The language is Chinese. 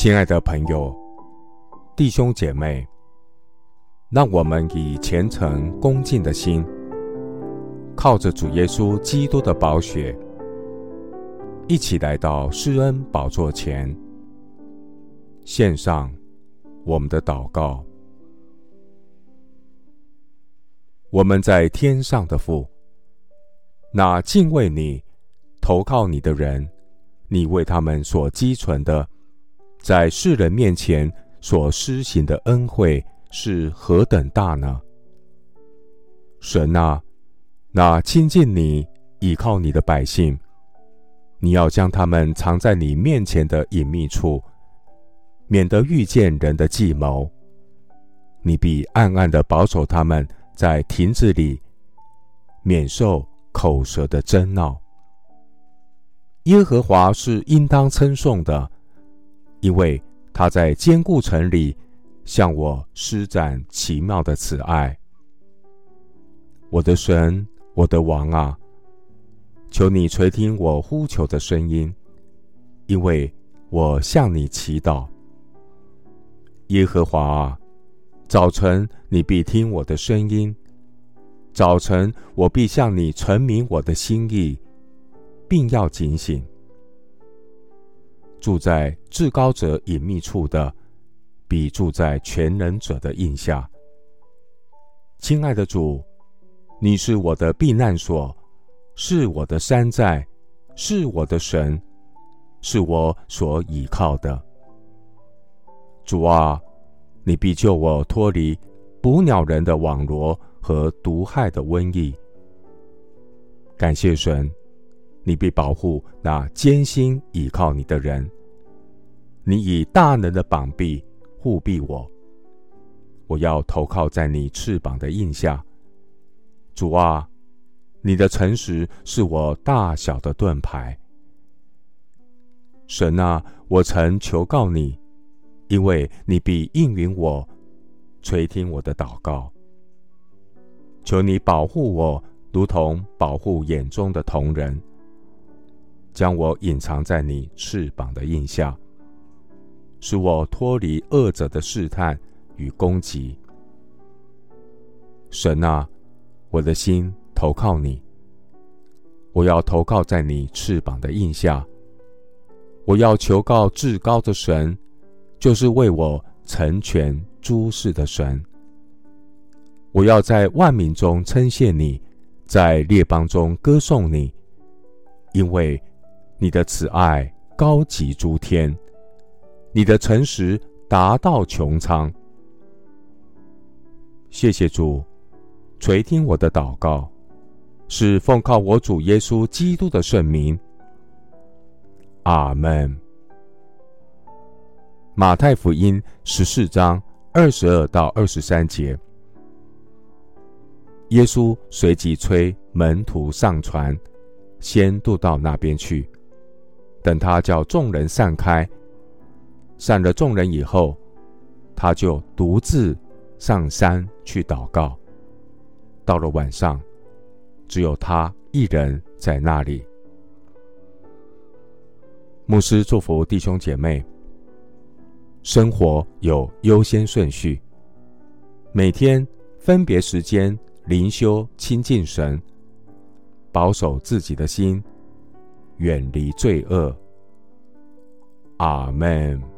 亲爱的朋友、弟兄姐妹，让我们以虔诚恭敬的心，靠着主耶稣基督的宝血，一起来到施恩宝座前，献上我们的祷告。我们在天上的父，那敬畏你、投靠你的人，你为他们所积存的。在世人面前所施行的恩惠是何等大呢？神啊，那亲近你、倚靠你的百姓，你要将他们藏在你面前的隐秘处，免得遇见人的计谋。你必暗暗的保守他们在亭子里，免受口舌的争闹。耶和华是应当称颂的。因为他在坚固城里向我施展奇妙的慈爱，我的神，我的王啊，求你垂听我呼求的声音，因为我向你祈祷。耶和华啊，早晨你必听我的声音，早晨我必向你陈明我的心意，并要警醒。住在至高者隐秘处的，比住在全能者的荫下。亲爱的主，你是我的避难所，是我的山寨，是我的神，是我所倚靠的。主啊，你必救我脱离捕鸟人的网罗和毒害的瘟疫。感谢神。你必保护那坚心倚靠你的人。你以大能的膀臂护庇我。我要投靠在你翅膀的印下。主啊，你的诚实是我大小的盾牌。神啊，我曾求告你，因为你必应允我，垂听我的祷告。求你保护我，如同保护眼中的瞳人。将我隐藏在你翅膀的印下，使我脱离恶者的试探与攻击。神啊，我的心投靠你，我要投靠在你翅膀的印下。我要求告至高的神，就是为我成全诸事的神。我要在万民中称谢你，在列邦中歌颂你，因为。你的慈爱高及诸天，你的诚实达到穹苍。谢谢主，垂听我的祷告，是奉靠我主耶稣基督的圣名。阿门。马太福音十四章二十二到二十三节，耶稣随即催门徒上船，先渡到那边去。等他叫众人散开，散了众人以后，他就独自上山去祷告。到了晚上，只有他一人在那里。牧师祝福弟兄姐妹，生活有优先顺序，每天分别时间灵修亲近神，保守自己的心。远离罪恶。阿门。